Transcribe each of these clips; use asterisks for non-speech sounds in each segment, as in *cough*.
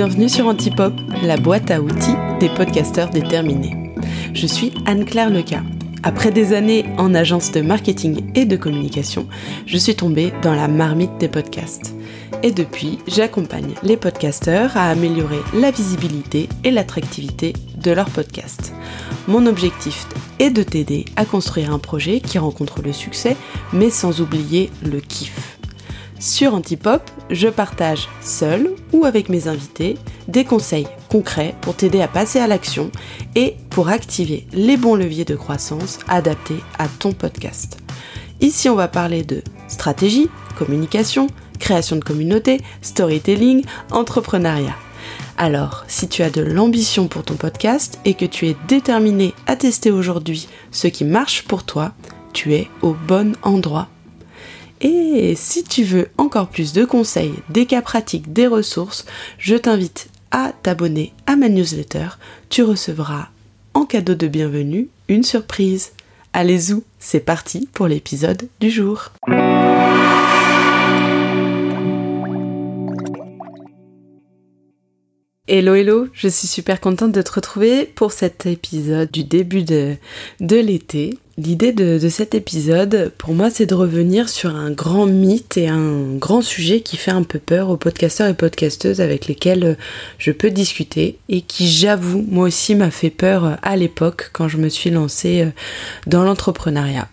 Bienvenue sur Antipop, la boîte à outils des podcasteurs déterminés. Je suis Anne-Claire Leca. Après des années en agence de marketing et de communication, je suis tombée dans la marmite des podcasts. Et depuis, j'accompagne les podcasteurs à améliorer la visibilité et l'attractivité de leur podcast. Mon objectif est de t'aider à construire un projet qui rencontre le succès, mais sans oublier le kiff. Sur Antipop, je partage seul ou avec mes invités des conseils concrets pour t'aider à passer à l'action et pour activer les bons leviers de croissance adaptés à ton podcast. Ici, on va parler de stratégie, communication, création de communauté, storytelling, entrepreneuriat. Alors, si tu as de l'ambition pour ton podcast et que tu es déterminé à tester aujourd'hui ce qui marche pour toi, tu es au bon endroit et si tu veux encore plus de conseils, des cas pratiques, des ressources, je t'invite à t'abonner à ma newsletter. Tu recevras en cadeau de bienvenue une surprise. Allez vous c'est parti pour l'épisode du jour. Hello hello, je suis super contente de te retrouver pour cet épisode du début de, de l'été. L'idée de, cet épisode, pour moi, c'est de revenir sur un grand mythe et un grand sujet qui fait un peu peur aux podcasteurs et podcasteuses avec lesquels je peux discuter et qui, j'avoue, moi aussi m'a fait peur à l'époque quand je me suis lancée dans l'entrepreneuriat.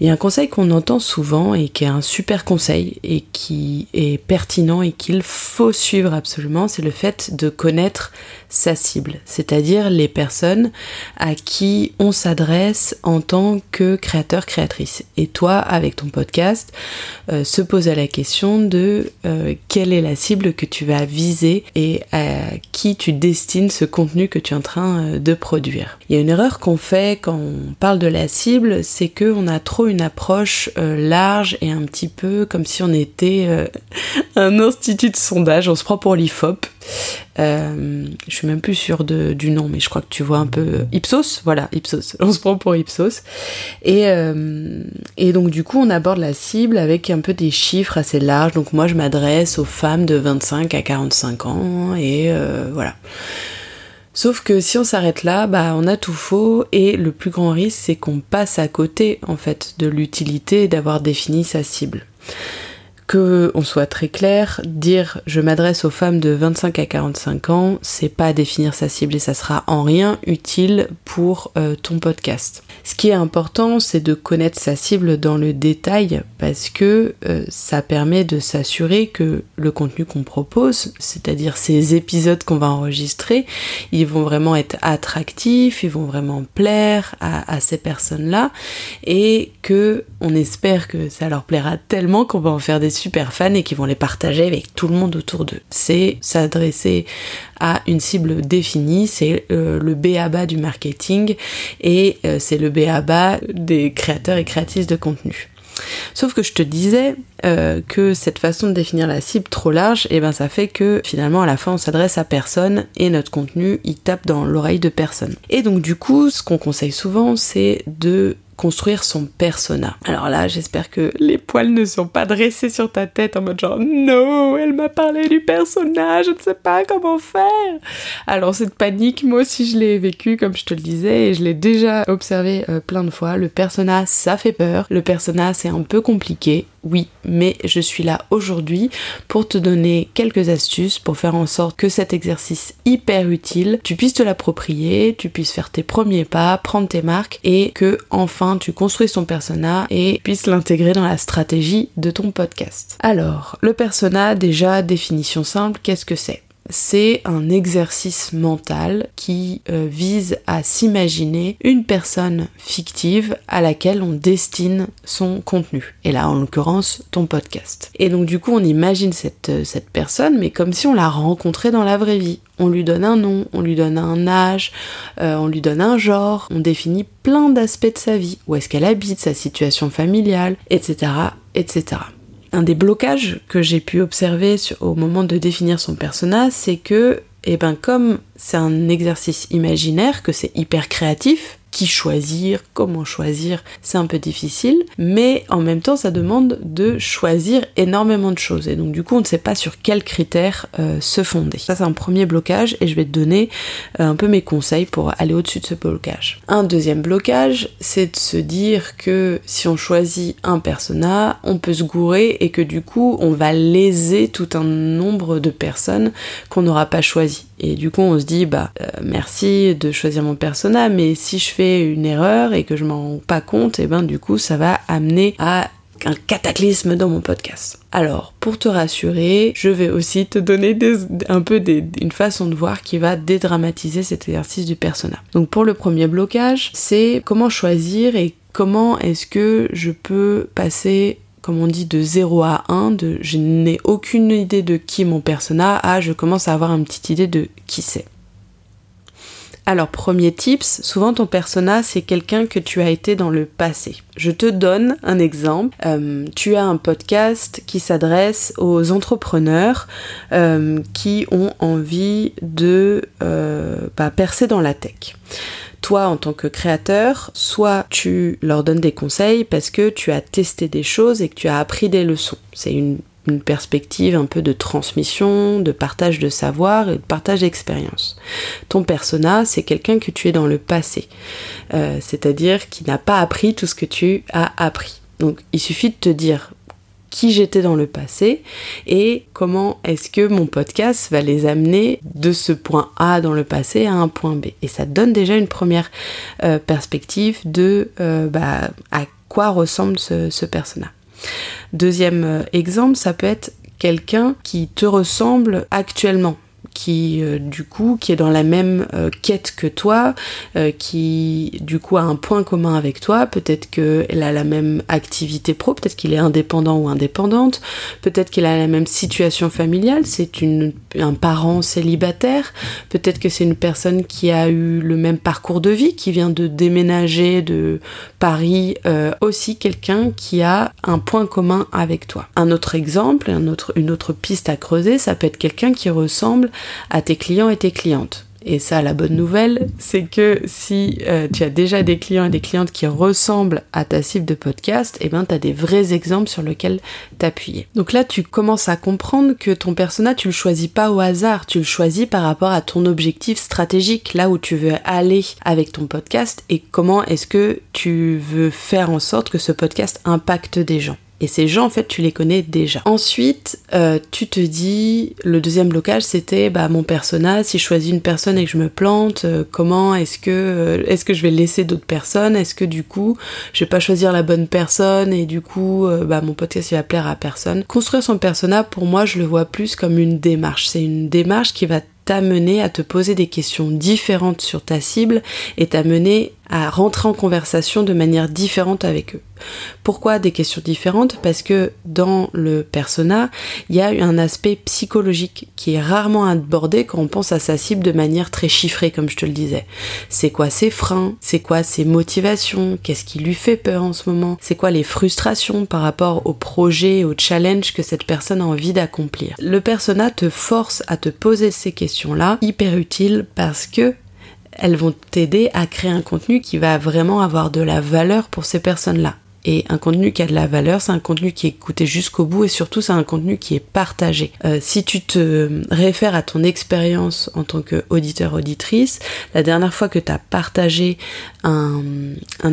Il y a un conseil qu'on entend souvent et qui est un super conseil et qui est pertinent et qu'il faut suivre absolument, c'est le fait de connaître sa cible, c'est-à-dire les personnes à qui on s'adresse en tant que créateur, créatrice. Et toi, avec ton podcast, euh, se poser la question de euh, quelle est la cible que tu vas viser et à qui tu destines ce contenu que tu es en train euh, de produire. Il y a une erreur qu'on fait quand on parle de la cible, c'est qu'on a trop une approche large et un petit peu comme si on était *laughs* un institut de sondage, on se prend pour l'IFOP. Euh, je suis même plus sûre du nom, mais je crois que tu vois un peu Ipsos, voilà, Ipsos. *laughs* On se prend pour Ipsos. Et, euh, et donc du coup, on aborde la cible avec un peu des chiffres assez larges. Donc moi, je m'adresse aux femmes de 25 à 45 ans et euh, voilà. Sauf que si on s'arrête là, bah on a tout faux et le plus grand risque c'est qu'on passe à côté en fait de l'utilité d'avoir défini sa cible que on soit très clair, dire je m'adresse aux femmes de 25 à 45 ans, c'est pas définir sa cible et ça sera en rien utile pour euh, ton podcast. Ce qui est important, c'est de connaître sa cible dans le détail parce que euh, ça permet de s'assurer que le contenu qu'on propose, c'est-à-dire ces épisodes qu'on va enregistrer, ils vont vraiment être attractifs, ils vont vraiment plaire à, à ces personnes-là et que on espère que ça leur plaira tellement qu'on va en faire des super fans et qui vont les partager avec tout le monde autour d'eux. C'est s'adresser à une cible définie, c'est euh, le B.A.B.A. du marketing et euh, c'est le B.A.B.A. des créateurs et créatrices de contenu. Sauf que je te disais euh, que cette façon de définir la cible trop large, et eh ben ça fait que finalement à la fin on s'adresse à personne et notre contenu il tape dans l'oreille de personne. Et donc du coup, ce qu'on conseille souvent, c'est de construire son persona. Alors là, j'espère que les poils ne sont pas dressés sur ta tête en mode genre non, elle m'a parlé du personnage, je ne sais pas comment faire. Alors cette panique, moi aussi je l'ai vécu comme je te le disais et je l'ai déjà observé euh, plein de fois. Le persona, ça fait peur. Le persona, c'est un peu compliqué oui, mais je suis là aujourd'hui pour te donner quelques astuces pour faire en sorte que cet exercice hyper utile, tu puisses te l'approprier, tu puisses faire tes premiers pas, prendre tes marques et que enfin tu construis ton persona et puisses l'intégrer dans la stratégie de ton podcast. Alors, le persona, déjà, définition simple, qu'est-ce que c'est? C'est un exercice mental qui euh, vise à s'imaginer une personne fictive à laquelle on destine son contenu. Et là, en l'occurrence, ton podcast. Et donc du coup, on imagine cette, euh, cette personne, mais comme si on la rencontrait dans la vraie vie. On lui donne un nom, on lui donne un âge, euh, on lui donne un genre, on définit plein d'aspects de sa vie, où est-ce qu'elle habite, sa situation familiale, etc. etc un des blocages que j'ai pu observer au moment de définir son personnage, c'est que, eh ben, comme c'est un exercice imaginaire, que c'est hyper créatif, qui choisir, comment choisir, c'est un peu difficile, mais en même temps ça demande de choisir énormément de choses et donc du coup on ne sait pas sur quels critères euh, se fonder. Ça c'est un premier blocage et je vais te donner euh, un peu mes conseils pour aller au-dessus de ce blocage. Un deuxième blocage c'est de se dire que si on choisit un persona, on peut se gourer et que du coup on va léser tout un nombre de personnes qu'on n'aura pas choisi. Et du coup, on se dit, bah, euh, merci de choisir mon persona, mais si je fais une erreur et que je m'en rends pas compte, et eh ben du coup, ça va amener à un cataclysme dans mon podcast. Alors, pour te rassurer, je vais aussi te donner un peu une façon de voir qui va dédramatiser cet exercice du persona. Donc pour le premier blocage, c'est comment choisir et comment est-ce que je peux passer comme on dit, de 0 à 1, de je n'ai aucune idée de qui mon persona, à je commence à avoir une petite idée de qui c'est. Alors, premier tips, souvent ton persona, c'est quelqu'un que tu as été dans le passé. Je te donne un exemple. Euh, tu as un podcast qui s'adresse aux entrepreneurs euh, qui ont envie de euh, bah, percer dans la tech toi en tant que créateur, soit tu leur donnes des conseils parce que tu as testé des choses et que tu as appris des leçons. C'est une, perspective un peu de transmission, de partage de savoir et de partage d'expérience. Ton persona, c'est quelqu'un que tu es dans le passé, euh, c'est-à-dire qui n'a pas appris tout ce que tu as appris. Donc il suffit de te dire qui j'étais dans le passé et comment est-ce que mon podcast va les amener de ce point A dans le passé à un point B. Et ça donne déjà une première euh, perspective de euh, bah, à quoi ressemble ce, ce personnage. Deuxième euh, exemple, ça peut être quelqu'un qui te ressemble actuellement qui euh, du coup qui est dans la même euh, quête que toi, euh, qui du coup a un point commun avec toi, peut-être qu'elle a la même activité pro, peut-être qu'il est indépendant ou indépendante, peut-être qu'il a la même situation familiale, c'est un parent célibataire, peut-être que c'est une personne qui a eu le même parcours de vie, qui vient de déménager de Paris, aussi quelqu'un qui a un point commun avec toi. Un autre exemple, un autre, une autre piste à creuser, ça peut être quelqu'un qui ressemble à tes clients et tes clientes. Et ça, la bonne nouvelle, c'est que si euh, tu as déjà des clients et des clientes qui ressemblent à ta cible de podcast, eh ben, tu as des vrais exemples sur lesquels t'appuyer. Donc là, tu commences à comprendre que ton persona, tu le choisis pas au hasard, tu le choisis par rapport à ton objectif stratégique, là où tu veux aller avec ton podcast et comment est-ce que tu veux faire en sorte que ce podcast impacte des gens. Et ces gens, en fait, tu les connais déjà. Ensuite, euh, tu te dis, le deuxième blocage, c'était bah, mon persona. Si je choisis une personne et que je me plante, euh, comment est-ce que euh, est-ce que je vais laisser d'autres personnes? Est-ce que du coup, je vais pas choisir la bonne personne et du coup, bah, mon podcast il va plaire à personne? Construire son persona, pour moi, je le vois plus comme une démarche. C'est une démarche qui va t'amener à te poser des questions différentes sur ta cible et t'amener à rentrer en conversation de manière différente avec eux. Pourquoi des questions différentes? Parce que dans le persona, il y a un aspect psychologique qui est rarement abordé quand on pense à sa cible de manière très chiffrée, comme je te le disais. C'est quoi ses freins? C'est quoi ses motivations? Qu'est-ce qui lui fait peur en ce moment? C'est quoi les frustrations par rapport au projet, au challenge que cette personne a envie d'accomplir? Le persona te force à te poser ces questions-là, hyper utiles parce que elles vont t'aider à créer un contenu qui va vraiment avoir de la valeur pour ces personnes-là. Et un contenu qui a de la valeur, c'est un contenu qui est écouté jusqu'au bout et surtout c'est un contenu qui est partagé. Euh, si tu te réfères à ton expérience en tant qu'auditeur auditrice, la dernière fois que tu as partagé un,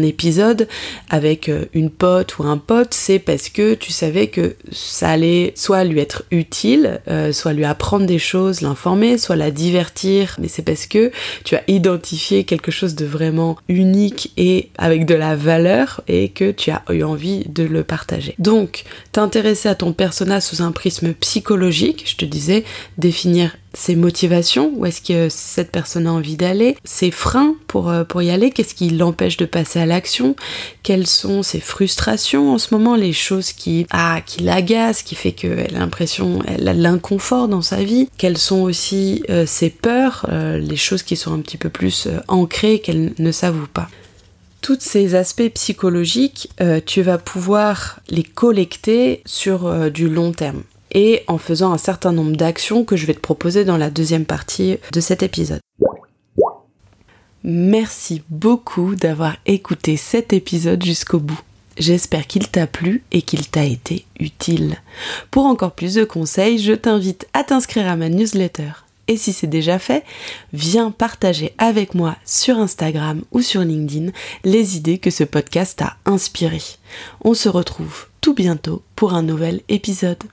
épisode avec euh, une pote ou un pote, c'est parce que tu savais que ça allait soit lui être utile, euh, soit lui apprendre des choses, l'informer, soit la divertir, mais c'est parce que tu as identifié quelque chose de vraiment unique et avec de la valeur et que tu as eu envie de le partager. Donc, t'intéresser à ton personnage sous un prisme psychologique, je te disais, définir ses motivations, où est-ce que cette personne a envie d'aller, ses freins pour, euh, pour y aller, qu'est-ce qui l'empêche de passer à l'action, quelles sont ses frustrations en ce moment, les choses qui, ah, qui l'agacent, qui fait qu'elle a l'impression, elle a l'inconfort dans sa vie, quelles sont aussi euh, ses peurs, euh, les choses qui sont un petit peu plus ancrées, qu'elle ne s'avoue pas. Tous ces aspects psychologiques, euh, tu vas pouvoir les collecter sur euh, du long terme et en faisant un certain nombre d'actions que je vais te proposer dans la deuxième partie de cet épisode. Merci beaucoup d'avoir écouté cet épisode jusqu'au bout. J'espère qu'il t'a plu et qu'il t'a été utile. Pour encore plus de conseils, je t'invite à t'inscrire à ma newsletter. Et si c'est déjà fait, viens partager avec moi sur Instagram ou sur LinkedIn les idées que ce podcast a inspirées. On se retrouve tout bientôt pour un nouvel épisode.